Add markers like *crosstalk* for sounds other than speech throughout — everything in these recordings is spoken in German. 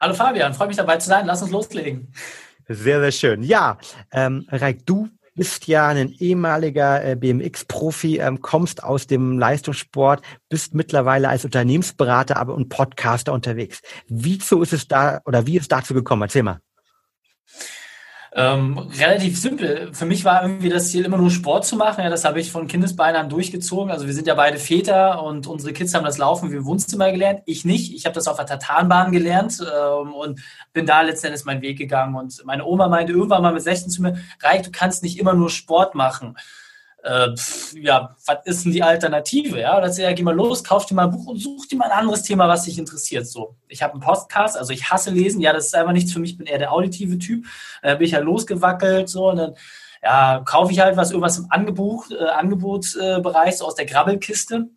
Hallo Fabian, freue mich dabei zu sein. Lass uns loslegen. Sehr, sehr schön. Ja, ähm, Reik, du bist ja ein ehemaliger äh, BMX-Profi, ähm, kommst aus dem Leistungssport, bist mittlerweile als Unternehmensberater aber und Podcaster unterwegs. Wieso ist es da oder wie ist es dazu gekommen? Erzähl mal. Ähm, relativ simpel. Für mich war irgendwie das Ziel, immer nur Sport zu machen. Ja, das habe ich von Kindesbeinen an durchgezogen. Also wir sind ja beide Väter und unsere Kids haben das Laufen wie im Wohnzimmer gelernt. Ich nicht. Ich habe das auf der Tatanbahn gelernt ähm, und bin da letztendlich meinen Weg gegangen. Und meine Oma meinte irgendwann mal mit 16 zu mir, Reich, du kannst nicht immer nur Sport machen äh, ja, was ist denn die Alternative? Ja, oder ja, geh mal los, kauf dir mal ein Buch und such dir mal ein anderes Thema, was dich interessiert. So, ich habe einen Podcast, also ich hasse lesen, ja, das ist einfach nichts für mich, ich bin eher der auditive Typ. Da bin ich halt losgewackelt, so, und dann ja, kaufe ich halt was, irgendwas im Angebot, äh, Angebotsbereich, so aus der Grabbelkiste.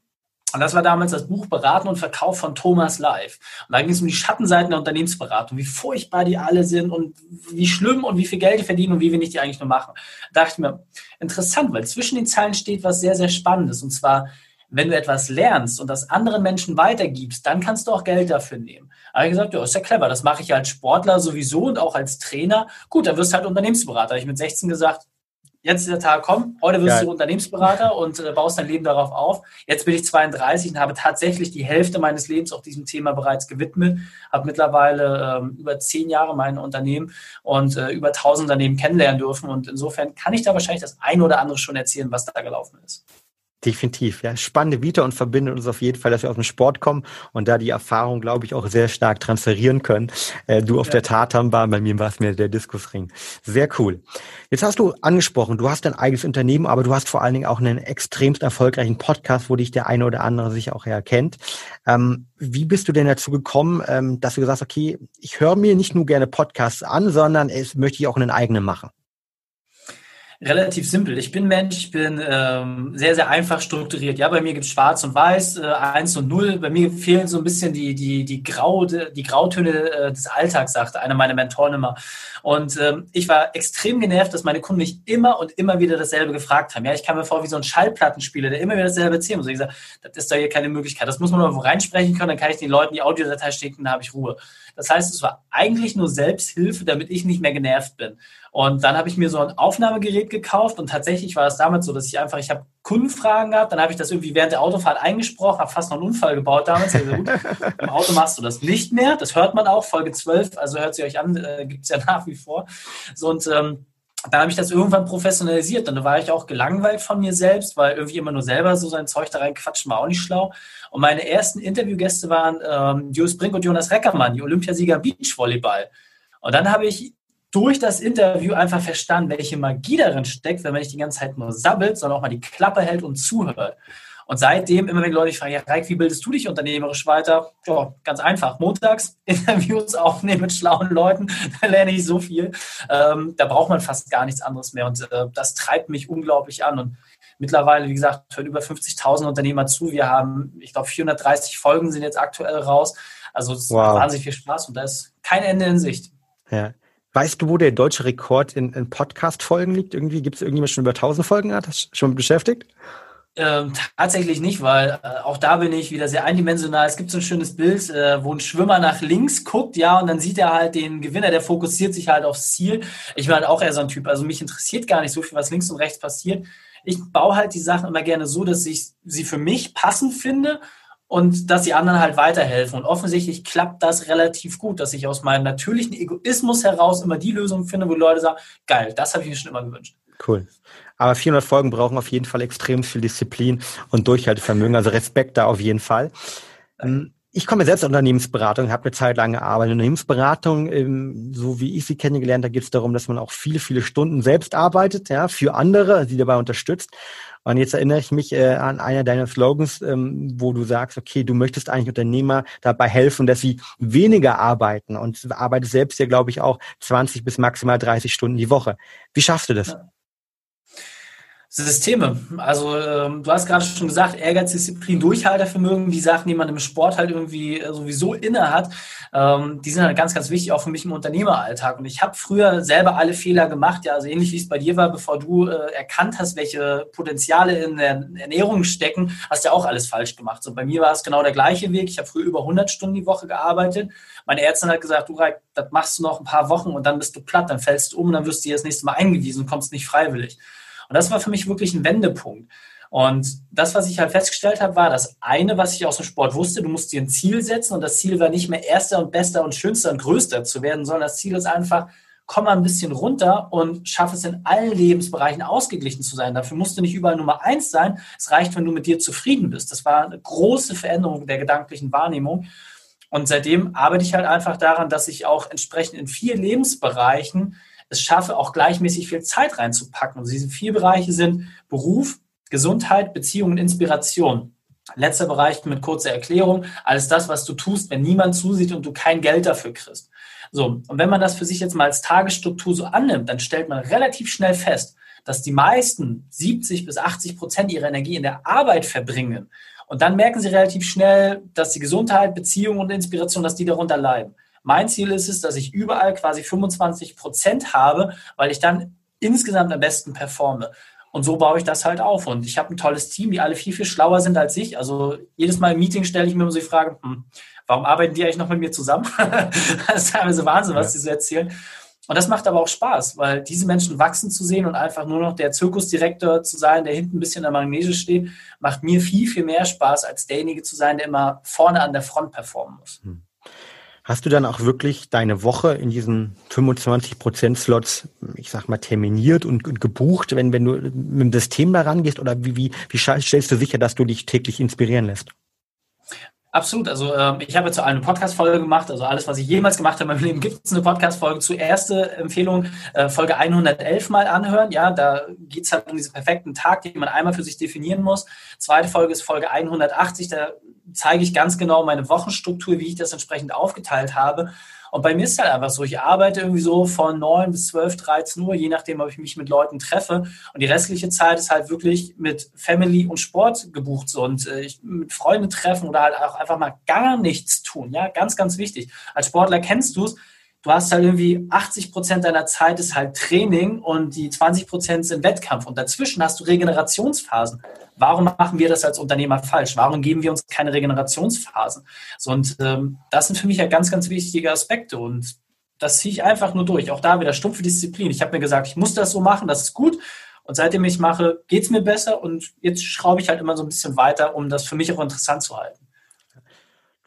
Und das war damals das Buch Beraten und Verkauf von Thomas Live. Und da ging es um die Schattenseiten der Unternehmensberatung, wie furchtbar die alle sind und wie schlimm und wie viel Geld die verdienen und wie wenig die eigentlich nur machen. Da dachte ich mir, interessant, weil zwischen den Zeilen steht was sehr, sehr Spannendes. Und zwar, wenn du etwas lernst und das anderen Menschen weitergibst, dann kannst du auch Geld dafür nehmen. Habe ich gesagt, ja, ist ja clever, das mache ich als Sportler sowieso und auch als Trainer. Gut, dann wirst du halt Unternehmensberater. Da habe ich mit 16 gesagt, jetzt ist der Tag komm, heute wirst Geil. du Unternehmensberater und äh, baust dein Leben darauf auf. Jetzt bin ich 32 und habe tatsächlich die Hälfte meines Lebens auch diesem Thema bereits gewidmet. Habe mittlerweile ähm, über zehn Jahre mein Unternehmen und äh, über 1000 Unternehmen kennenlernen dürfen. Und insofern kann ich da wahrscheinlich das eine oder andere schon erzählen, was da gelaufen ist. Definitiv, ja. Spannende Vita und verbindet uns auf jeden Fall, dass wir aus dem Sport kommen und da die Erfahrung, glaube ich, auch sehr stark transferieren können. Äh, du auf ja. der Tatanbahn, bei mir war es mir der Diskusring. Sehr cool. Jetzt hast du angesprochen, du hast dein eigenes Unternehmen, aber du hast vor allen Dingen auch einen extremst erfolgreichen Podcast, wo dich der eine oder andere sich auch erkennt. Ähm, wie bist du denn dazu gekommen, ähm, dass du gesagt hast, okay, ich höre mir nicht nur gerne Podcasts an, sondern es möchte ich auch einen eigenen machen? Relativ simpel. Ich bin Mensch, ich bin ähm, sehr, sehr einfach strukturiert. Ja, bei mir gibt es Schwarz und Weiß, äh, Eins und Null. Bei mir fehlen so ein bisschen die, die, die, Grau, die Grautöne äh, des Alltags, sagte einer meiner Mentoren immer. Und ähm, ich war extrem genervt, dass meine Kunden mich immer und immer wieder dasselbe gefragt haben. Ja, ich kam mir vor wie so ein Schallplattenspieler, der immer wieder dasselbe erzählen muss. Ich gesagt, das ist doch hier keine Möglichkeit. Das muss man mal wo reinsprechen können, dann kann ich den Leuten die Audiodatei schicken, dann habe ich Ruhe. Das heißt, es war eigentlich nur Selbsthilfe, damit ich nicht mehr genervt bin. Und dann habe ich mir so ein Aufnahmegerät gekauft und tatsächlich war es damals so, dass ich einfach, ich habe Kundenfragen gehabt, dann habe ich das irgendwie während der Autofahrt eingesprochen, habe fast noch einen Unfall gebaut damals. Also gut, *laughs* Im Auto machst du das nicht mehr, das hört man auch, Folge 12, also hört sie euch an, äh, gibt es ja nach wie vor. So und ähm, dann habe ich das irgendwann professionalisiert. Dann war ich auch gelangweilt von mir selbst, weil irgendwie immer nur selber so sein Zeug da reinquatschen war auch nicht schlau. Und meine ersten Interviewgäste waren ähm, Julius Brink und Jonas Reckermann, die Olympiasieger Beachvolleyball. Und dann habe ich durch das Interview einfach verstanden, welche Magie darin steckt, wenn man nicht die ganze Zeit nur sabbelt, sondern auch mal die Klappe hält und zuhört. Und seitdem, immer wenn Leute fragen, ja, Reik, wie bildest du dich unternehmerisch weiter? Ja, ganz einfach. Montags *laughs* Interviews aufnehmen mit schlauen Leuten, *laughs* da lerne ich so viel. Ähm, da braucht man fast gar nichts anderes mehr. Und äh, das treibt mich unglaublich an. Und mittlerweile, wie gesagt, hören über 50.000 Unternehmer zu. Wir haben, ich glaube, 430 Folgen sind jetzt aktuell raus. Also es wow. macht wahnsinnig viel Spaß und da ist kein Ende in Sicht. Ja. Weißt du, wo der deutsche Rekord in, in Podcast-Folgen liegt? Irgendwie gibt es irgendjemand schon über 1000 Folgen hat? Du schon beschäftigt? Ähm, tatsächlich nicht, weil äh, auch da bin ich wieder sehr eindimensional. Es gibt so ein schönes Bild, äh, wo ein Schwimmer nach links guckt, ja, und dann sieht er halt den Gewinner, der fokussiert sich halt aufs Ziel. Ich bin halt auch eher so ein Typ. Also mich interessiert gar nicht so viel, was links und rechts passiert. Ich baue halt die Sachen immer gerne so, dass ich sie für mich passend finde und dass die anderen halt weiterhelfen. Und offensichtlich klappt das relativ gut, dass ich aus meinem natürlichen Egoismus heraus immer die Lösung finde, wo Leute sagen, geil, das habe ich mir schon immer gewünscht. Cool. Aber 400 Folgen brauchen auf jeden Fall extrem viel Disziplin und Durchhaltevermögen. Also Respekt da auf jeden Fall. Ähm, ich komme selbst aus Unternehmensberatung, habe eine Zeit lang gearbeitet. Unternehmensberatung, ähm, so wie ich sie kennengelernt, da geht es darum, dass man auch viele, viele Stunden selbst arbeitet, ja, für andere, die dabei unterstützt. Und jetzt erinnere ich mich äh, an einer deiner Slogans, ähm, wo du sagst, okay, du möchtest eigentlich Unternehmer dabei helfen, dass sie weniger arbeiten und arbeitest selbst ja, glaube ich, auch 20 bis maximal 30 Stunden die Woche. Wie schaffst du das? Ja. Systeme. Also ähm, du hast gerade schon gesagt, Ehrgeiz, Disziplin, Durchhaltevermögen, die Sachen, die man im Sport halt irgendwie äh, sowieso inne hat, ähm, die sind halt ganz, ganz wichtig, auch für mich im Unternehmeralltag. Und ich habe früher selber alle Fehler gemacht, ja, also ähnlich wie es bei dir war, bevor du äh, erkannt hast, welche Potenziale in der Ernährung stecken, hast du ja auch alles falsch gemacht. So bei mir war es genau der gleiche Weg. Ich habe früher über 100 Stunden die Woche gearbeitet. Meine Ärztin hat gesagt, du das machst du noch ein paar Wochen und dann bist du platt, dann fällst du um, dann wirst du dir das nächste Mal eingewiesen und kommst nicht freiwillig. Und das war für mich wirklich ein Wendepunkt. Und das, was ich halt festgestellt habe, war das eine, was ich aus dem Sport wusste, du musst dir ein Ziel setzen und das Ziel war nicht mehr erster und bester und schönster und größter zu werden, sondern das Ziel ist einfach, komm mal ein bisschen runter und schaff es in allen Lebensbereichen ausgeglichen zu sein. Dafür musst du nicht überall Nummer eins sein. Es reicht, wenn du mit dir zufrieden bist. Das war eine große Veränderung der gedanklichen Wahrnehmung. Und seitdem arbeite ich halt einfach daran, dass ich auch entsprechend in vier Lebensbereichen es schaffe, auch gleichmäßig viel Zeit reinzupacken. Und diese vier Bereiche sind Beruf, Gesundheit, Beziehung und Inspiration. Letzter Bereich mit kurzer Erklärung, alles das, was du tust, wenn niemand zusieht und du kein Geld dafür kriegst. So, und wenn man das für sich jetzt mal als Tagesstruktur so annimmt, dann stellt man relativ schnell fest, dass die meisten 70 bis 80 Prozent ihrer Energie in der Arbeit verbringen. Und dann merken sie relativ schnell, dass die Gesundheit, Beziehung und Inspiration, dass die darunter leiden. Mein Ziel ist es, dass ich überall quasi 25 Prozent habe, weil ich dann insgesamt am besten performe. Und so baue ich das halt auf. Und ich habe ein tolles Team, die alle viel, viel schlauer sind als ich. Also jedes Mal im Meeting stelle ich mir immer so die Frage, hm, warum arbeiten die eigentlich noch mit mir zusammen? *laughs* das ist teilweise Wahnsinn, was die so erzählen. Und das macht aber auch Spaß, weil diese Menschen wachsen zu sehen und einfach nur noch der Zirkusdirektor zu sein, der hinten ein bisschen am Magnese steht, macht mir viel, viel mehr Spaß, als derjenige zu sein, der immer vorne an der Front performen muss. Hm. Hast du dann auch wirklich deine Woche in diesen 25 Prozent Slots, ich sag mal, terminiert und, und, gebucht, wenn, wenn du mit dem System da rangehst? Oder wie, wie, wie stellst du sicher, dass du dich täglich inspirieren lässt? Absolut. Also ähm, ich habe jetzt eine Podcast-Folge gemacht. Also alles, was ich jemals gemacht habe in meinem Leben, gibt es eine Podcast-Folge zu. Erste Empfehlung, äh, Folge 111 mal anhören. Ja, da geht es halt um diesen perfekten Tag, den man einmal für sich definieren muss. Zweite Folge ist Folge 180. Da zeige ich ganz genau meine Wochenstruktur, wie ich das entsprechend aufgeteilt habe. Und bei mir ist halt einfach so, ich arbeite irgendwie so von 9 bis 12, 13 Uhr, je nachdem, ob ich mich mit Leuten treffe. Und die restliche Zeit ist halt wirklich mit Family und Sport gebucht. So. Und äh, ich mit Freunden treffen oder halt auch einfach mal gar nichts tun. Ja, ganz, ganz wichtig. Als Sportler kennst du es du hast halt irgendwie 80 Prozent deiner Zeit ist halt Training und die 20 Prozent sind Wettkampf und dazwischen hast du Regenerationsphasen. Warum machen wir das als Unternehmer falsch? Warum geben wir uns keine Regenerationsphasen? So, und ähm, das sind für mich ja ganz, ganz wichtige Aspekte und das ziehe ich einfach nur durch. Auch da wieder stumpfe Disziplin. Ich habe mir gesagt, ich muss das so machen, das ist gut. Und seitdem ich mache, geht es mir besser und jetzt schraube ich halt immer so ein bisschen weiter, um das für mich auch interessant zu halten.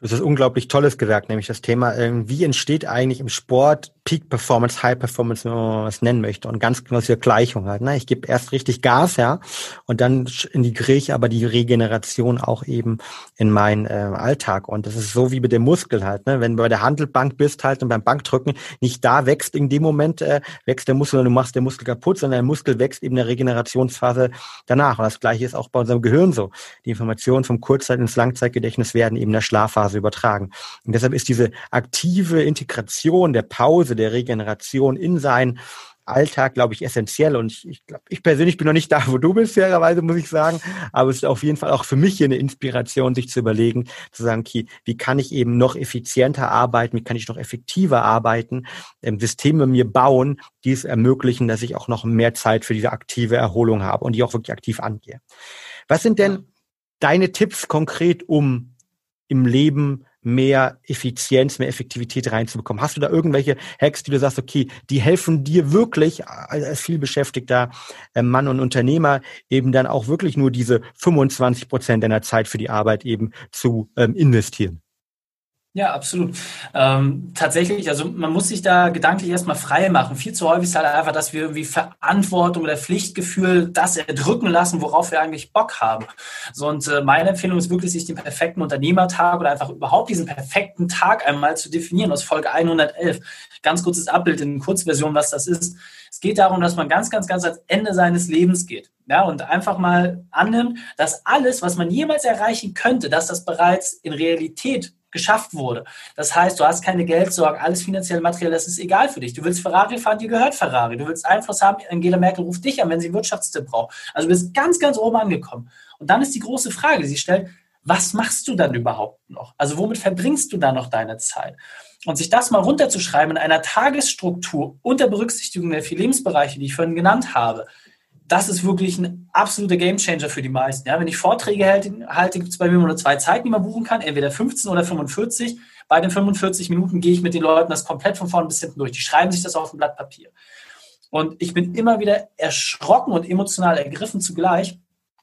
Das ist unglaublich Tolles gesagt, nämlich das Thema, wie entsteht eigentlich im Sport Peak Performance, High Performance, wenn man was nennen möchte. Und ganz genau diese Gleichung halt. Ne? Ich gebe erst richtig Gas, ja, und dann integriere ich aber die Regeneration auch eben in meinen äh, Alltag. Und das ist so wie mit dem Muskel halt. Ne? Wenn du bei der Handelbank bist halt und beim Bankdrücken nicht da wächst in dem Moment, äh, wächst der Muskel und du machst den Muskel kaputt, sondern der Muskel wächst eben in der Regenerationsphase danach. Und das gleiche ist auch bei unserem Gehirn so. Die Informationen vom Kurzzeit- ins Langzeitgedächtnis werden eben in der Schlafphase übertragen. Und deshalb ist diese aktive Integration der Pause der Regeneration in seinen Alltag, glaube ich, essentiell. Und ich, ich glaube, ich persönlich bin noch nicht da, wo du bist, fairerweise, muss ich sagen. Aber es ist auf jeden Fall auch für mich hier eine Inspiration, sich zu überlegen, zu sagen, okay, wie kann ich eben noch effizienter arbeiten, wie kann ich noch effektiver arbeiten, ähm, Systeme mir bauen, die es ermöglichen, dass ich auch noch mehr Zeit für diese aktive Erholung habe und die auch wirklich aktiv angehe. Was sind denn deine Tipps konkret, um im Leben mehr Effizienz, mehr Effektivität reinzubekommen? Hast du da irgendwelche Hacks, die du sagst, okay, die helfen dir wirklich als vielbeschäftigter äh, Mann und Unternehmer eben dann auch wirklich nur diese 25 Prozent deiner Zeit für die Arbeit eben zu ähm, investieren? Ja, absolut. Ähm, tatsächlich, also man muss sich da gedanklich erstmal frei machen. Viel zu häufig ist halt einfach, dass wir irgendwie Verantwortung oder Pflichtgefühl das erdrücken lassen, worauf wir eigentlich Bock haben. So, und äh, meine Empfehlung ist wirklich, sich den perfekten Unternehmertag oder einfach überhaupt diesen perfekten Tag einmal zu definieren aus Folge 111. Ganz kurzes Abbild in Kurzversion, was das ist. Es geht darum, dass man ganz, ganz, ganz ans Ende seines Lebens geht. Ja, und einfach mal annimmt, dass alles, was man jemals erreichen könnte, dass das bereits in Realität geschafft wurde. Das heißt, du hast keine Geldsorgen, alles finanziell, materiell, das ist egal für dich. Du willst Ferrari fahren, dir gehört Ferrari. Du willst Einfluss haben, Angela Merkel ruft dich an, wenn sie Wirtschaftstipp braucht. Also du bist ganz, ganz oben angekommen. Und dann ist die große Frage, die sie stellt, was machst du dann überhaupt noch? Also womit verbringst du da noch deine Zeit? Und sich das mal runterzuschreiben in einer Tagesstruktur unter Berücksichtigung der vier Lebensbereiche, die ich vorhin genannt habe, das ist wirklich ein absoluter Gamechanger für die meisten. Ja, wenn ich Vorträge halte, halte gibt es bei mir nur zwei Zeiten, die man buchen kann, entweder 15 oder 45. Bei den 45 Minuten gehe ich mit den Leuten das komplett von vorn bis hinten durch. Die schreiben sich das auf ein Blatt Papier. Und ich bin immer wieder erschrocken und emotional ergriffen zugleich,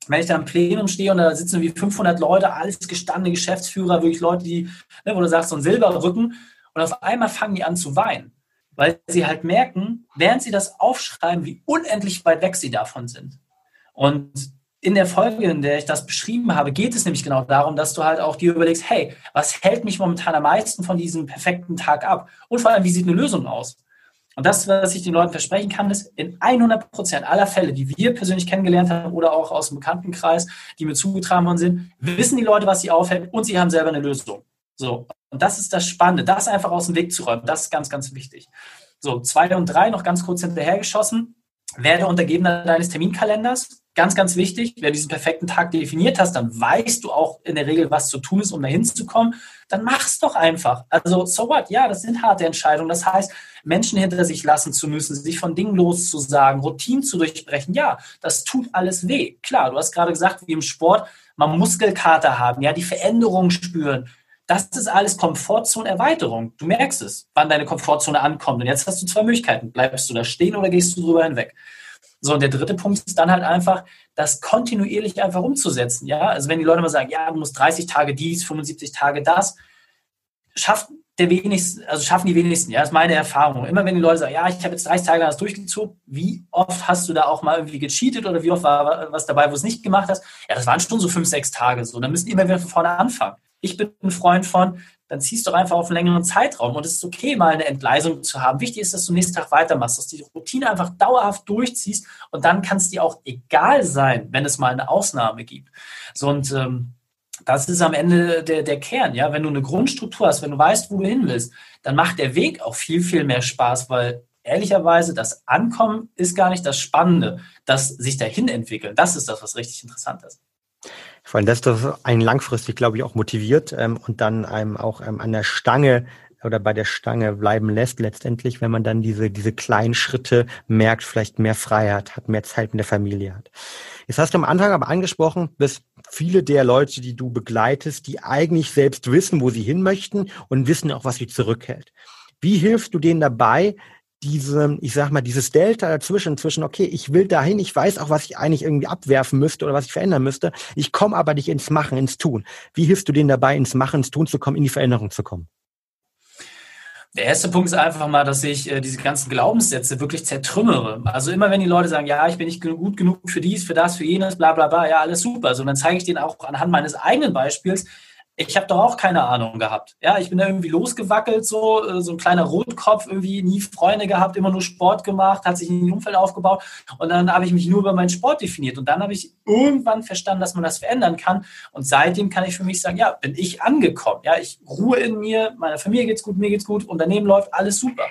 wenn ich da im Plenum stehe und da sitzen wie 500 Leute, alles gestandene Geschäftsführer, wirklich Leute, die, ne, wo du sagst, so ein Silberrücken, und auf einmal fangen die an zu weinen weil sie halt merken, während sie das aufschreiben, wie unendlich weit weg sie davon sind. Und in der Folge, in der ich das beschrieben habe, geht es nämlich genau darum, dass du halt auch dir überlegst, hey, was hält mich momentan am meisten von diesem perfekten Tag ab? Und vor allem, wie sieht eine Lösung aus? Und das, was ich den Leuten versprechen kann, ist, in 100 Prozent aller Fälle, die wir persönlich kennengelernt haben oder auch aus dem Bekanntenkreis, die mir zugetragen worden sind, wissen die Leute, was sie aufhält und sie haben selber eine Lösung. So. Und das ist das Spannende, das einfach aus dem Weg zu räumen. Das ist ganz, ganz wichtig. So, zwei und drei noch ganz kurz hinterhergeschossen. Werde Untergebener deines Terminkalenders. Ganz, ganz wichtig. Wenn du diesen perfekten Tag definiert hast, dann weißt du auch in der Regel, was zu tun ist, um dahin zu kommen. Dann mach's doch einfach. Also, so what? Ja, das sind harte Entscheidungen. Das heißt, Menschen hinter sich lassen zu müssen, sich von Dingen loszusagen, Routinen zu durchbrechen. Ja, das tut alles weh. Klar, du hast gerade gesagt, wie im Sport, man Muskelkater haben, ja, die Veränderungen spüren, das ist alles Komfortzone-Erweiterung. Du merkst es, wann deine Komfortzone ankommt. Und jetzt hast du zwei Möglichkeiten. Bleibst du da stehen oder gehst du drüber hinweg? So, und der dritte Punkt ist dann halt einfach, das kontinuierlich einfach umzusetzen. Ja, also wenn die Leute mal sagen, ja, du musst 30 Tage dies, 75 Tage das, schafft der wenigsten, also schaffen die wenigsten. Ja, das ist meine Erfahrung. Immer wenn die Leute sagen, ja, ich habe jetzt 30 Tage das durchgezogen, wie oft hast du da auch mal irgendwie gecheatet oder wie oft war was dabei, wo es nicht gemacht hast? Ja, das waren schon so fünf, sechs Tage so. Dann müssen die immer wieder von vorne anfangen. Ich bin ein Freund von, dann ziehst du einfach auf einen längeren Zeitraum und es ist okay, mal eine Entgleisung zu haben. Wichtig ist, dass du nächsten Tag weitermachst, dass du die Routine einfach dauerhaft durchziehst und dann kann es dir auch egal sein, wenn es mal eine Ausnahme gibt. So und ähm, das ist am Ende der, der Kern, ja. Wenn du eine Grundstruktur hast, wenn du weißt, wo du hin willst, dann macht der Weg auch viel, viel mehr Spaß, weil ehrlicherweise das Ankommen ist gar nicht das Spannende, das sich dahin entwickeln. Das ist das, was richtig interessant ist. Vor allem, dass das einen langfristig, glaube ich, auch motiviert ähm, und dann einem auch ähm, an der Stange oder bei der Stange bleiben lässt, letztendlich, wenn man dann diese, diese kleinen Schritte merkt, vielleicht mehr Freiheit hat, mehr Zeit mit der Familie hat. Jetzt hast du am Anfang aber angesprochen, dass viele der Leute, die du begleitest, die eigentlich selbst wissen, wo sie hin möchten und wissen auch, was sie zurückhält. Wie hilfst du denen dabei, diese, ich sag mal, dieses Delta dazwischen, zwischen, okay, ich will dahin, ich weiß auch, was ich eigentlich irgendwie abwerfen müsste oder was ich verändern müsste, ich komme aber nicht ins Machen, ins Tun. Wie hilfst du denen dabei, ins Machen, ins Tun zu kommen, in die Veränderung zu kommen? Der erste Punkt ist einfach mal, dass ich äh, diese ganzen Glaubenssätze wirklich zertrümmere. Also immer wenn die Leute sagen, ja, ich bin nicht gut genug für dies, für das, für jenes, bla bla bla, ja, alles super. Also dann zeige ich denen auch anhand meines eigenen Beispiels, ich habe doch auch keine Ahnung gehabt. Ja, ich bin da irgendwie losgewackelt, so, äh, so ein kleiner Rotkopf, irgendwie nie Freunde gehabt, immer nur Sport gemacht, hat sich ein Umfeld aufgebaut und dann habe ich mich nur über meinen Sport definiert und dann habe ich irgendwann verstanden, dass man das verändern kann und seitdem kann ich für mich sagen, ja, bin ich angekommen. Ja, ich ruhe in mir, meiner Familie geht's gut, mir geht's gut, Unternehmen läuft, alles super.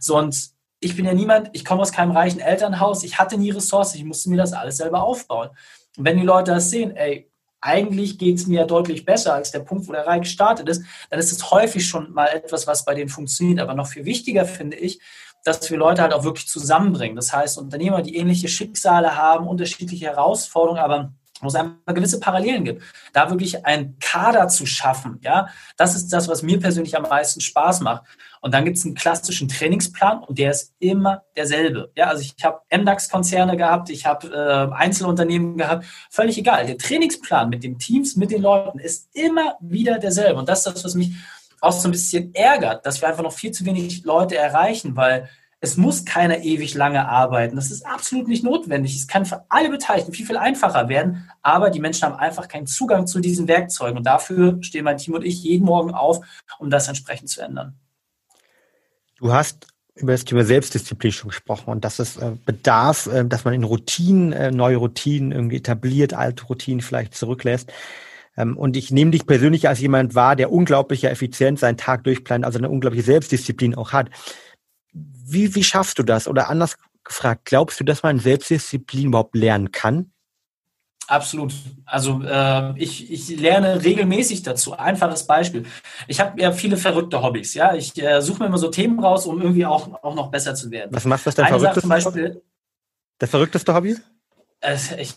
So und ich bin ja niemand, ich komme aus keinem reichen Elternhaus, ich hatte nie Ressourcen, ich musste mir das alles selber aufbauen. Und wenn die Leute das sehen, ey, eigentlich geht es mir deutlich besser als der Punkt, wo der Reich gestartet ist, dann ist es häufig schon mal etwas, was bei denen funktioniert. Aber noch viel wichtiger finde ich, dass wir Leute halt auch wirklich zusammenbringen. Das heißt, Unternehmer, die ähnliche Schicksale haben, unterschiedliche Herausforderungen, aber wo es einfach gewisse Parallelen gibt. Da wirklich ein Kader zu schaffen, ja, das ist das, was mir persönlich am meisten Spaß macht. Und dann gibt es einen klassischen Trainingsplan und der ist immer derselbe. Ja, also ich habe MDAX-Konzerne gehabt, ich habe äh, Einzelunternehmen gehabt, völlig egal. Der Trainingsplan mit den Teams, mit den Leuten ist immer wieder derselbe. Und das ist das, was mich auch so ein bisschen ärgert, dass wir einfach noch viel zu wenig Leute erreichen, weil es muss keiner ewig lange arbeiten. Das ist absolut nicht notwendig. Es kann für alle Beteiligten viel, viel einfacher werden, aber die Menschen haben einfach keinen Zugang zu diesen Werkzeugen. Und dafür stehen mein Team und ich jeden Morgen auf, um das entsprechend zu ändern. Du hast über das Thema Selbstdisziplin schon gesprochen und dass es äh, bedarf, äh, dass man in Routinen, äh, neue Routinen irgendwie etabliert, alte Routinen vielleicht zurücklässt. Ähm, und ich nehme dich persönlich als jemand wahr, der unglaubliche Effizienz seinen Tag durchplant, also eine unglaubliche Selbstdisziplin auch hat. Wie, wie schaffst du das? Oder anders gefragt, glaubst du, dass man Selbstdisziplin überhaupt lernen kann? Absolut. Also äh, ich, ich lerne regelmäßig dazu. Einfaches Beispiel. Ich habe ja viele verrückte Hobbys. Ja, ich äh, suche mir immer so Themen raus, um irgendwie auch, auch noch besser zu werden. Was machst du denn verrückteste zum Beispiel? Das verrückteste Hobby? Äh, ich,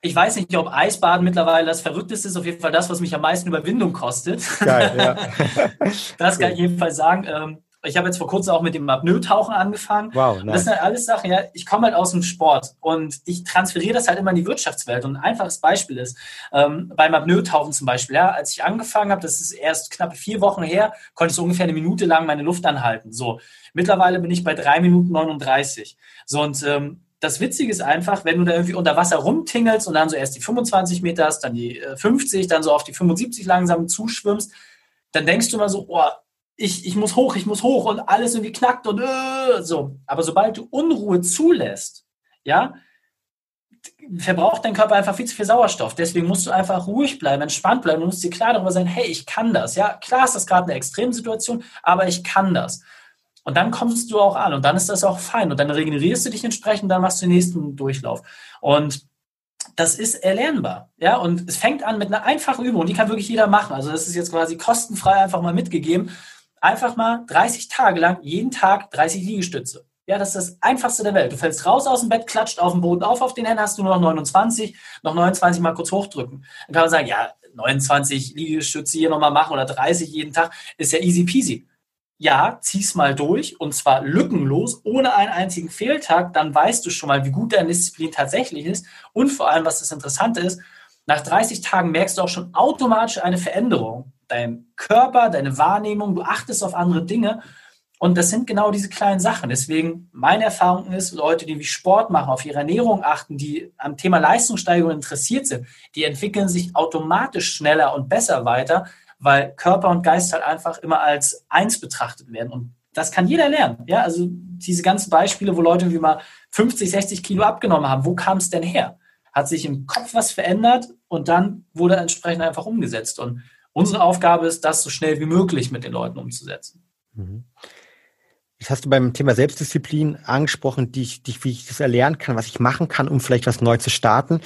ich weiß nicht, ob Eisbaden mittlerweile das Verrückteste ist. Auf jeden Fall das, was mich am meisten Überwindung kostet. Geil, ja. *laughs* das kann ich *laughs* jedenfalls sagen. Ähm, ich habe jetzt vor kurzem auch mit dem Apnoe-Tauchen angefangen. Wow, nice. Das sind halt alles Sachen, ja, ich komme halt aus dem Sport und ich transferiere das halt immer in die Wirtschaftswelt. Und ein einfaches Beispiel ist, ähm, beim Apnoe-Tauchen zum Beispiel, ja, als ich angefangen habe, das ist erst knapp vier Wochen her, konnte ich so ungefähr eine Minute lang meine Luft anhalten. So, mittlerweile bin ich bei drei Minuten 39. So, und ähm, das Witzige ist einfach, wenn du da irgendwie unter Wasser rumtingelst und dann so erst die 25 Meter hast, dann die 50, äh, dann so auf die 75 langsam zuschwimmst, dann denkst du immer so, oh, ich, ich muss hoch, ich muss hoch und alles irgendwie knackt und äh, so. Aber sobald du Unruhe zulässt, ja, verbraucht dein Körper einfach viel zu viel Sauerstoff. Deswegen musst du einfach ruhig bleiben, entspannt bleiben. Du musst dir klar darüber sein, hey, ich kann das. Ja, klar ist das gerade eine Extremsituation, aber ich kann das. Und dann kommst du auch an und dann ist das auch fein und dann regenerierst du dich entsprechend, dann machst du den nächsten Durchlauf. Und das ist erlernbar. Ja, und es fängt an mit einer einfachen Übung, die kann wirklich jeder machen. Also das ist jetzt quasi kostenfrei einfach mal mitgegeben einfach mal 30 Tage lang jeden Tag 30 Liegestütze. Ja, das ist das einfachste der Welt. Du fällst raus aus dem Bett, klatscht auf den Boden auf, auf den Händen hast du nur noch 29, noch 29 mal kurz hochdrücken. Dann kann man sagen, ja, 29 Liegestütze hier nochmal machen oder 30 jeden Tag, ist ja easy peasy. Ja, zieh's mal durch und zwar lückenlos, ohne einen einzigen Fehltag, dann weißt du schon mal, wie gut deine Disziplin tatsächlich ist und vor allem, was das Interessante ist, nach 30 Tagen merkst du auch schon automatisch eine Veränderung dein Körper, deine Wahrnehmung, du achtest auf andere Dinge. Und das sind genau diese kleinen Sachen. Deswegen, meine Erfahrung ist, Leute, die wie Sport machen, auf ihre Ernährung achten, die am Thema Leistungssteigerung interessiert sind, die entwickeln sich automatisch schneller und besser weiter, weil Körper und Geist halt einfach immer als eins betrachtet werden. Und das kann jeder lernen. Ja, also diese ganzen Beispiele, wo Leute wie mal 50, 60 Kilo abgenommen haben, wo kam es denn her? Hat sich im Kopf was verändert und dann wurde entsprechend einfach umgesetzt. Und Unsere Aufgabe ist, das so schnell wie möglich mit den Leuten umzusetzen. Mhm. Jetzt hast du beim Thema Selbstdisziplin angesprochen, die ich, die, wie ich das erlernen kann, was ich machen kann, um vielleicht was neu zu starten.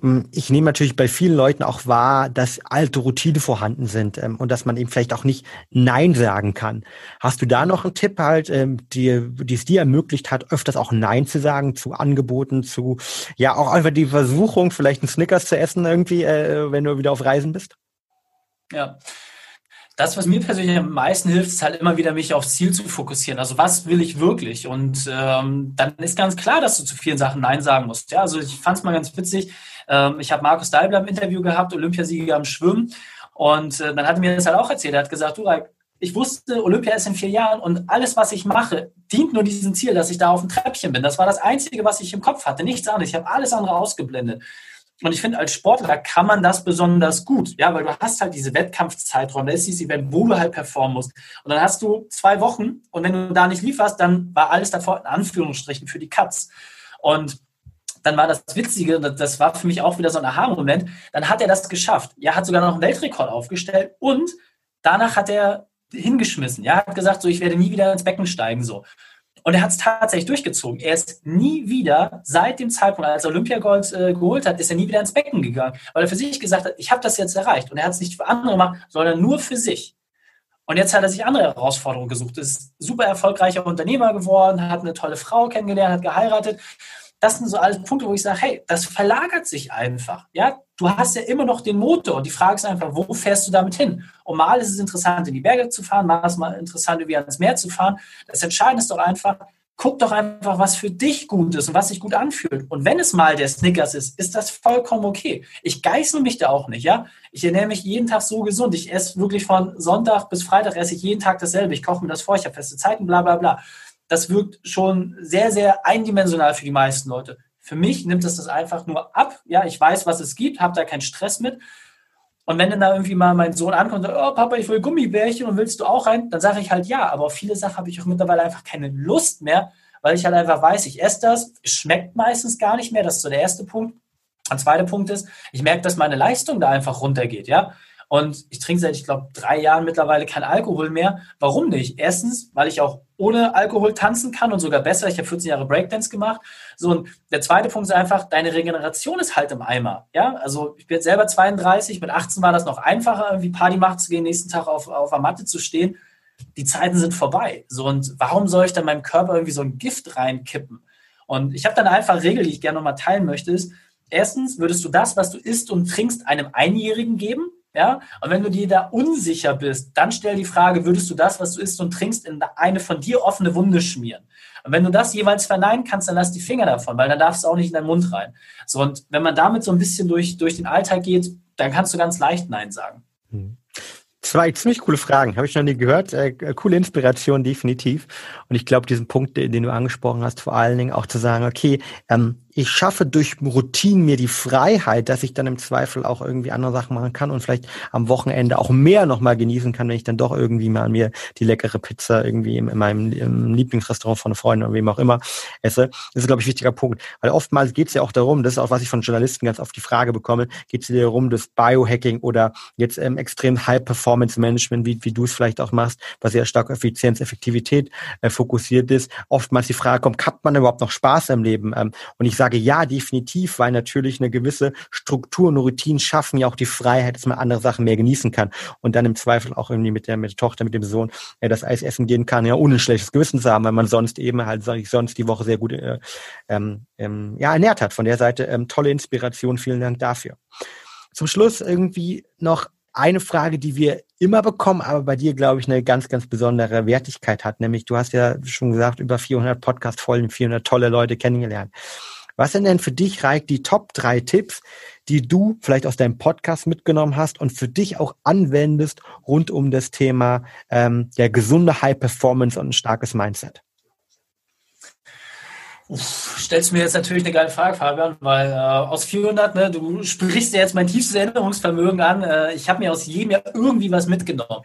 Ähm, ich nehme natürlich bei vielen Leuten auch wahr, dass alte Routinen vorhanden sind ähm, und dass man eben vielleicht auch nicht Nein sagen kann. Hast du da noch einen Tipp halt, ähm, die, die es dir ermöglicht hat, öfters auch Nein zu sagen zu Angeboten, zu ja auch einfach die Versuchung, vielleicht einen Snickers zu essen irgendwie, äh, wenn du wieder auf Reisen bist? Ja. Das, was mir persönlich am meisten hilft, ist halt immer wieder mich aufs Ziel zu fokussieren. Also was will ich wirklich? Und ähm, dann ist ganz klar, dass du zu vielen Sachen Nein sagen musst. Ja, also ich fand es mal ganz witzig. Ähm, ich habe Markus Daibler im Interview gehabt, Olympiasieger am Schwimmen. Und äh, dann hat er mir das halt auch erzählt. Er hat gesagt, du, ich wusste, Olympia ist in vier Jahren und alles, was ich mache, dient nur diesem Ziel, dass ich da auf dem Treppchen bin. Das war das Einzige, was ich im Kopf hatte, nichts anderes. Ich habe alles andere ausgeblendet. Und ich finde, als Sportler kann man das besonders gut, ja, weil du hast halt diese Wettkampfzeitraum, da ist dieses Event, wo du halt performen musst. Und dann hast du zwei Wochen und wenn du da nicht lieferst, dann war alles davor in Anführungsstrichen für die Katz. Und dann war das Witzige, das war für mich auch wieder so ein Aha-Moment, dann hat er das geschafft. Er hat sogar noch einen Weltrekord aufgestellt und danach hat er hingeschmissen. Ja, hat gesagt, so, ich werde nie wieder ins Becken steigen, so. Und er hat es tatsächlich durchgezogen. Er ist nie wieder, seit dem Zeitpunkt, als er Olympiagold äh, geholt hat, ist er nie wieder ins Becken gegangen, weil er für sich gesagt hat, ich habe das jetzt erreicht. Und er hat es nicht für andere gemacht, sondern nur für sich. Und jetzt hat er sich andere Herausforderungen gesucht. Ist super erfolgreicher Unternehmer geworden, hat eine tolle Frau kennengelernt, hat geheiratet das sind so alles Punkte, wo ich sage, hey, das verlagert sich einfach. Ja, du hast ja immer noch den Motor und die Frage ist einfach, wo fährst du damit hin? Und mal ist es interessant, in die Berge zu fahren, mal ist es mal interessant, irgendwie ans Meer zu fahren. Das Entscheidende ist doch einfach, guck doch einfach, was für dich gut ist und was sich gut anfühlt. Und wenn es mal der Snickers ist, ist das vollkommen okay. Ich geißel mich da auch nicht, ja. Ich ernähre mich jeden Tag so gesund. Ich esse wirklich von Sonntag bis Freitag esse ich jeden Tag dasselbe. Ich koche mir das vor, ich habe feste Zeiten, bla bla bla. Das wirkt schon sehr, sehr eindimensional für die meisten Leute. Für mich nimmt es das einfach nur ab. Ja, ich weiß, was es gibt, habe da keinen Stress mit. Und wenn dann da irgendwie mal mein Sohn ankommt und sagt, oh Papa, ich will Gummibärchen und willst du auch rein? Dann sage ich halt ja. Aber auf viele Sachen habe ich auch mittlerweile einfach keine Lust mehr, weil ich halt einfach weiß, ich esse das, es schmeckt meistens gar nicht mehr. Das ist so der erste Punkt. Der zweite Punkt ist, ich merke, dass meine Leistung da einfach runtergeht, ja. Und ich trinke seit, ich glaube, drei Jahren mittlerweile kein Alkohol mehr. Warum nicht? Erstens, weil ich auch ohne Alkohol tanzen kann und sogar besser. Ich habe 14 Jahre Breakdance gemacht. So, und der zweite Punkt ist einfach, deine Regeneration ist halt im Eimer. Ja, also ich bin jetzt selber 32, mit 18 war das noch einfacher, irgendwie Party machen zu gehen, nächsten Tag auf, auf der Matte zu stehen. Die Zeiten sind vorbei. So, und warum soll ich dann meinem Körper irgendwie so ein Gift reinkippen? Und ich habe dann eine einfache Regel, die ich gerne nochmal teilen möchte, ist, erstens würdest du das, was du isst und trinkst, einem Einjährigen geben, ja? Und wenn du dir da unsicher bist, dann stell die Frage, würdest du das, was du isst und trinkst, in eine von dir offene Wunde schmieren? Und wenn du das jeweils verneinen kannst, dann lass die Finger davon, weil dann darfst du auch nicht in deinen Mund rein. So, und wenn man damit so ein bisschen durch, durch den Alltag geht, dann kannst du ganz leicht Nein sagen. Hm. Zwei ziemlich coole Fragen, habe ich noch nie gehört. Äh, coole Inspiration, definitiv. Und ich glaube, diesen Punkt, den du angesprochen hast, vor allen Dingen auch zu sagen, okay, ähm, ich schaffe durch Routinen mir die Freiheit, dass ich dann im Zweifel auch irgendwie andere Sachen machen kann und vielleicht am Wochenende auch mehr nochmal genießen kann, wenn ich dann doch irgendwie mal mir die leckere Pizza irgendwie in, in meinem im Lieblingsrestaurant von Freunden oder wem auch immer esse. Das ist, glaube ich, ein wichtiger Punkt. Weil oftmals geht es ja auch darum, das ist auch, was ich von Journalisten ganz oft die Frage bekomme, geht es dir darum, das Biohacking oder jetzt ähm, extrem High-Performance-Management, wie, wie du es vielleicht auch machst, was sehr stark Effizienz, Effektivität äh, fokussiert ist. Oftmals die Frage kommt, hat man überhaupt noch Spaß im Leben? Ähm, und ich sage, sage ja, definitiv, weil natürlich eine gewisse Struktur und Routine schaffen ja auch die Freiheit, dass man andere Sachen mehr genießen kann und dann im Zweifel auch irgendwie mit der, mit der Tochter, mit dem Sohn äh, das Eis essen gehen kann, ja, ohne ein schlechtes Gewissen zu haben, weil man sonst eben halt, sag ich, sonst die Woche sehr gut äh, ähm, ähm, ja, ernährt hat. Von der Seite ähm, tolle Inspiration, vielen Dank dafür. Zum Schluss irgendwie noch eine Frage, die wir immer bekommen, aber bei dir, glaube ich, eine ganz, ganz besondere Wertigkeit hat. Nämlich, du hast ja schon gesagt, über 400 Podcast-Folgen, 400 tolle Leute kennengelernt. Was sind denn für dich, Reik, die Top drei Tipps, die du vielleicht aus deinem Podcast mitgenommen hast und für dich auch anwendest rund um das Thema ähm, der gesunde High Performance und ein starkes Mindset? Uff, stellst mir jetzt natürlich eine geile Frage, Fabian, weil äh, aus 400, ne, du sprichst ja jetzt mein tiefstes Erinnerungsvermögen an. Äh, ich habe mir aus jedem Jahr irgendwie was mitgenommen.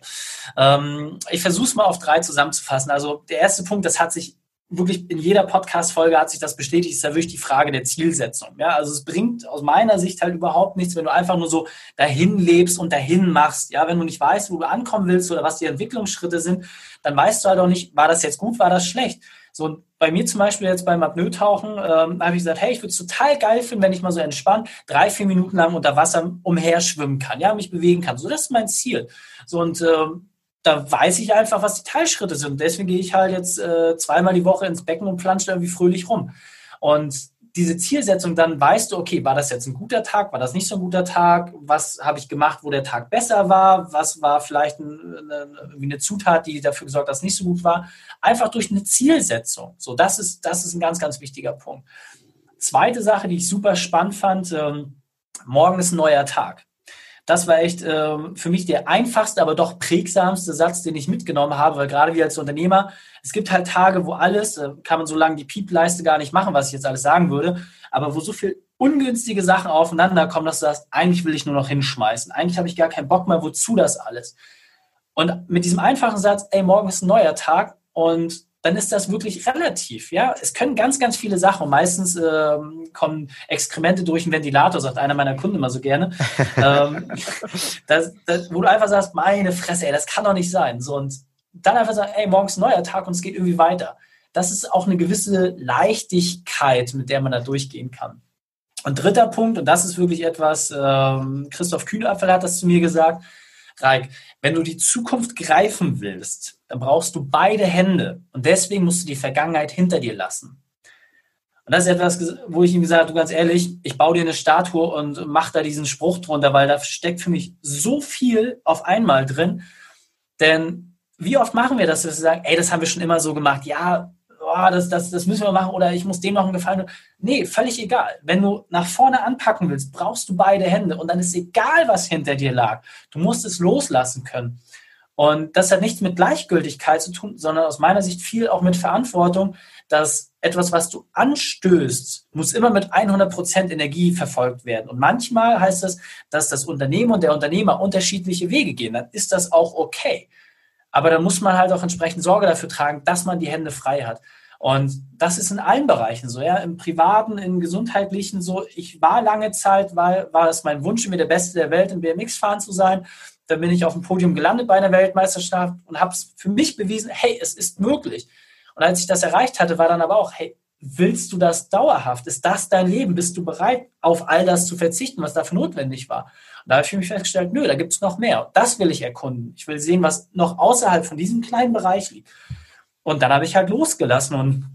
Ähm, ich versuche es mal auf drei zusammenzufassen. Also der erste Punkt, das hat sich wirklich in jeder Podcast-Folge hat sich das bestätigt, ist ja wirklich die Frage der Zielsetzung. Ja, also es bringt aus meiner Sicht halt überhaupt nichts, wenn du einfach nur so dahin lebst und dahin machst. Ja, wenn du nicht weißt, wo du ankommen willst oder was die Entwicklungsschritte sind, dann weißt du halt auch nicht, war das jetzt gut, war das schlecht. So, bei mir zum Beispiel jetzt beim Apnoe-Tauchen ähm, habe ich gesagt, hey, ich würde es total geil finden, wenn ich mal so entspannt drei, vier Minuten lang unter Wasser umherschwimmen kann, ja, mich bewegen kann. So, das ist mein Ziel. So, und ähm, da weiß ich einfach, was die Teilschritte sind. Deswegen gehe ich halt jetzt äh, zweimal die Woche ins Becken und plansche irgendwie fröhlich rum. Und diese Zielsetzung, dann weißt du, okay, war das jetzt ein guter Tag, war das nicht so ein guter Tag, was habe ich gemacht, wo der Tag besser war, was war vielleicht eine, eine Zutat, die dafür gesorgt hat, dass es nicht so gut war. Einfach durch eine Zielsetzung. So, das ist, das ist ein ganz, ganz wichtiger Punkt. Zweite Sache, die ich super spannend fand, ähm, morgen ist ein neuer Tag. Das war echt äh, für mich der einfachste, aber doch prägsamste Satz, den ich mitgenommen habe, weil gerade wir als Unternehmer, es gibt halt Tage, wo alles, äh, kann man so lange die Piepleiste gar nicht machen, was ich jetzt alles sagen würde, aber wo so viel ungünstige Sachen aufeinander kommen, dass du sagst, eigentlich will ich nur noch hinschmeißen. Eigentlich habe ich gar keinen Bock mehr, wozu das alles? Und mit diesem einfachen Satz, ey, morgen ist ein neuer Tag und dann ist das wirklich relativ. Ja, es können ganz, ganz viele Sachen. Meistens ähm, kommen Exkremente durch den Ventilator, sagt einer meiner Kunden immer so gerne. *laughs* ähm, das, das, wo du einfach sagst, meine Fresse, ey, das kann doch nicht sein. So und dann einfach sagen, ey, morgens ein neuer Tag und es geht irgendwie weiter. Das ist auch eine gewisse Leichtigkeit, mit der man da durchgehen kann. Und dritter Punkt, und das ist wirklich etwas, ähm, Christoph Kühnapfel hat das zu mir gesagt, Reik, wenn du die Zukunft greifen willst, dann brauchst du beide Hände. Und deswegen musst du die Vergangenheit hinter dir lassen. Und das ist etwas, wo ich ihm gesagt habe, du ganz ehrlich, ich baue dir eine Statue und mach da diesen Spruch drunter, weil da steckt für mich so viel auf einmal drin. Denn wie oft machen wir das, dass wir sagen, ey, das haben wir schon immer so gemacht. Ja, oh, das, das, das müssen wir machen oder ich muss dem noch einen Gefallen. Nee, völlig egal. Wenn du nach vorne anpacken willst, brauchst du beide Hände und dann ist egal, was hinter dir lag. Du musst es loslassen können. Und das hat nichts mit Gleichgültigkeit zu tun, sondern aus meiner Sicht viel auch mit Verantwortung, dass etwas, was du anstößt, muss immer mit 100% Energie verfolgt werden. Und manchmal heißt das, dass das Unternehmen und der Unternehmer unterschiedliche Wege gehen. Dann ist das auch okay. Aber da muss man halt auch entsprechend Sorge dafür tragen, dass man die Hände frei hat. Und das ist in allen Bereichen so, ja, im privaten, im gesundheitlichen so. Ich war lange Zeit, war, war es mein Wunsch, mir der Beste der Welt im BMX fahren zu sein. Dann bin ich auf dem Podium gelandet bei einer Weltmeisterschaft und habe es für mich bewiesen, hey, es ist möglich. Und als ich das erreicht hatte, war dann aber auch, hey, willst du das dauerhaft? Ist das dein Leben? Bist du bereit, auf all das zu verzichten, was dafür notwendig war? Und da habe ich für mich festgestellt, nö, da gibt es noch mehr. Das will ich erkunden. Ich will sehen, was noch außerhalb von diesem kleinen Bereich liegt. Und dann habe ich halt losgelassen und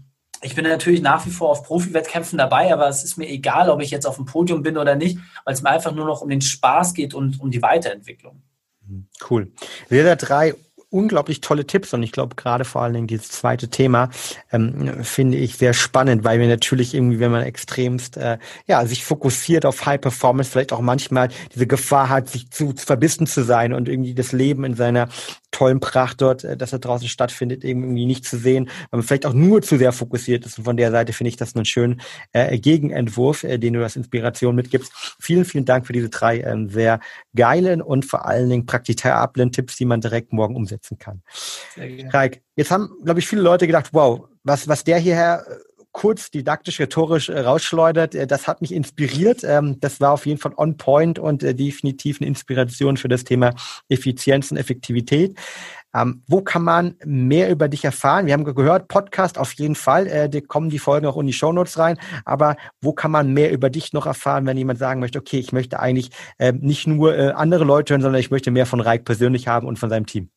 ich bin natürlich nach wie vor auf Profi-Wettkämpfen dabei, aber es ist mir egal, ob ich jetzt auf dem Podium bin oder nicht, weil es mir einfach nur noch um den Spaß geht und um die Weiterentwicklung. Cool. Wieder drei unglaublich tolle Tipps und ich glaube gerade vor allen Dingen dieses zweite Thema ähm, finde ich sehr spannend, weil wir natürlich irgendwie, wenn man extremst äh, ja sich fokussiert auf High Performance, vielleicht auch manchmal diese Gefahr hat, sich zu, zu verbissen zu sein und irgendwie das Leben in seiner tollen Pracht dort, äh, dass er draußen stattfindet, irgendwie nicht zu sehen, weil man vielleicht auch nur zu sehr fokussiert ist. Und von der Seite finde ich das einen schönen äh, Gegenentwurf, äh, den du als Inspiration mitgibst. Vielen, vielen Dank für diese drei ähm, sehr geilen und vor allen Dingen praktikablen Tipps, die man direkt morgen umsetzen kann. Raik, jetzt haben, glaube ich, viele Leute gedacht, wow, was, was der hierher äh, kurz didaktisch, rhetorisch äh, rausschleudert. Äh, das hat mich inspiriert. Ähm, das war auf jeden Fall on point und äh, definitiv eine Inspiration für das Thema Effizienz und Effektivität. Ähm, wo kann man mehr über dich erfahren? Wir haben gehört, Podcast auf jeden Fall. Äh, da kommen die Folgen auch in die Shownotes rein. Aber wo kann man mehr über dich noch erfahren, wenn jemand sagen möchte, okay, ich möchte eigentlich äh, nicht nur äh, andere Leute hören, sondern ich möchte mehr von Reik persönlich haben und von seinem Team?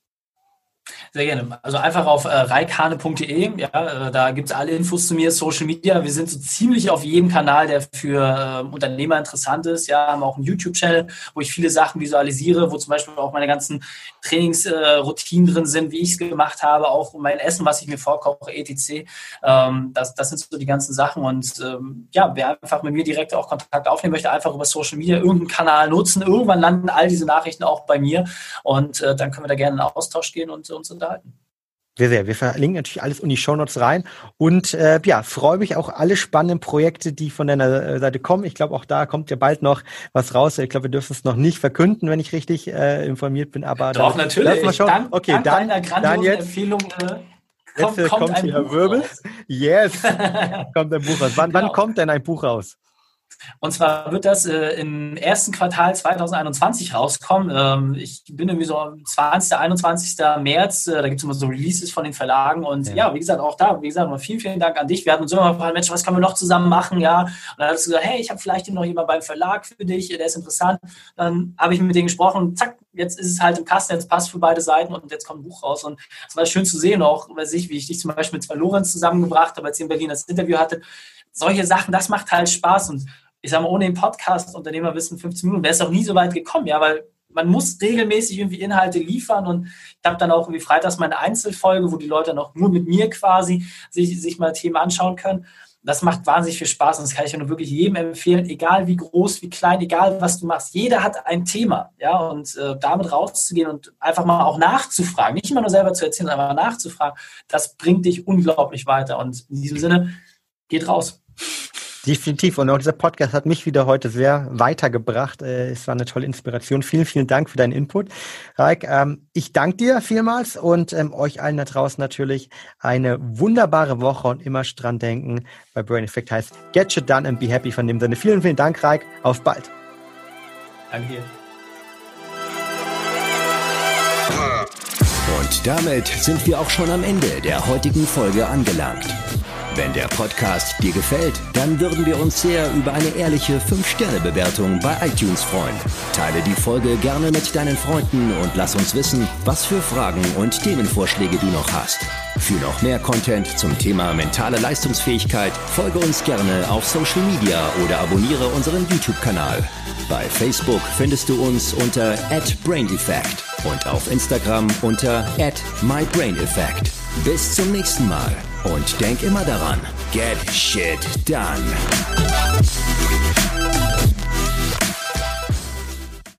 Sehr gerne. Also einfach auf äh, reikane.de, ja, äh, da gibt es alle Infos zu mir, Social Media. Wir sind so ziemlich auf jedem Kanal, der für äh, Unternehmer interessant ist. Ja, haben auch einen YouTube-Channel, wo ich viele Sachen visualisiere, wo zum Beispiel auch meine ganzen Trainingsroutinen äh, drin sind, wie ich es gemacht habe, auch mein Essen, was ich mir vorkoche, etc. Ähm, das, das sind so die ganzen Sachen. Und ähm, ja, wer einfach mit mir direkt auch Kontakt aufnehmen möchte, einfach über Social Media irgendeinen Kanal nutzen. Irgendwann landen all diese Nachrichten auch bei mir und äh, dann können wir da gerne in Austausch gehen und uns unterhalten. Sehr, sehr. Wir verlinken natürlich alles in die Shownotes rein. Und äh, ja, freue mich auch alle spannenden Projekte, die von deiner äh, Seite kommen. Ich glaube, auch da kommt ja bald noch was raus. Ich glaube, wir dürfen es noch nicht verkünden, wenn ich richtig äh, informiert bin. Aber Doch, natürlich. Mal schauen. Dank, okay, dank dann, deiner dann jetzt, Empfehlung äh, kommt, jetzt äh, kommt, kommt ein Buch Wirbel. Raus. Yes, *laughs* kommt ein Buch raus. Wann, genau. wann kommt denn ein Buch raus? Und zwar wird das äh, im ersten Quartal 2021 rauskommen. Ähm, ich bin irgendwie so 20., 21. März, äh, da gibt es immer so Releases von den Verlagen. Und ja. ja. wie gesagt, auch da, wie gesagt, vielen, vielen Dank an dich. Wir hatten uns immer gefragt, Mensch, was können wir noch zusammen machen? Ja, und dann hast du gesagt, hey, ich habe vielleicht noch jemand beim Verlag für dich, der ist interessant. Dann habe ich mit denen gesprochen und zack, jetzt ist es halt im Kasten, jetzt passt für beide Seiten und jetzt kommt ein Buch raus. Und es war schön zu sehen auch, weiß ich, wie ich dich zum Beispiel mit zwei Lorenz zusammengebracht habe, als ich in Berlin das Interview hatte. Solche Sachen, das macht halt Spaß und ich sage mal, ohne den Podcast Unternehmerwissen 15 Minuten wäre es auch nie so weit gekommen, ja, weil man muss regelmäßig irgendwie Inhalte liefern und ich habe dann auch irgendwie freitags meine Einzelfolge, wo die Leute noch nur mit mir quasi sich, sich mal Themen anschauen können. Das macht wahnsinnig viel Spaß und das kann ich nur wirklich jedem empfehlen, egal wie groß, wie klein, egal was du machst. Jeder hat ein Thema, ja, und äh, damit rauszugehen und einfach mal auch nachzufragen, nicht immer nur selber zu erzählen, sondern einfach nachzufragen, das bringt dich unglaublich weiter. Und in diesem Sinne, geht raus. Definitiv. Und auch dieser Podcast hat mich wieder heute sehr weitergebracht. Äh, es war eine tolle Inspiration. Vielen, vielen Dank für deinen Input. Raik, ähm, ich danke dir vielmals und ähm, euch allen da draußen natürlich eine wunderbare Woche und immer dran denken. Bei Brain Effect heißt Get Shit Done and Be Happy von dem Sinne. Vielen, vielen Dank, Raik. Auf bald. Danke dir. Und damit sind wir auch schon am Ende der heutigen Folge angelangt. Wenn der Podcast dir gefällt, dann würden wir uns sehr über eine ehrliche 5-Sterne-Bewertung bei iTunes freuen. Teile die Folge gerne mit deinen Freunden und lass uns wissen, was für Fragen und Themenvorschläge du noch hast. Für noch mehr Content zum Thema mentale Leistungsfähigkeit folge uns gerne auf Social Media oder abonniere unseren YouTube-Kanal. Bei Facebook findest du uns unter @braineffect und auf Instagram unter @mybraineffect. Bis zum nächsten Mal und denk immer daran, get shit done.